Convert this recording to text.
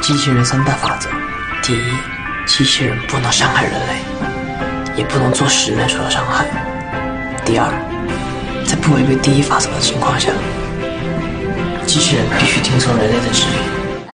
机器人三大法则：第一，机器人不能伤害人类，也不能做使人受到伤害；第二，在不违背第一法则的情况下，机器人必须听从人类的指令。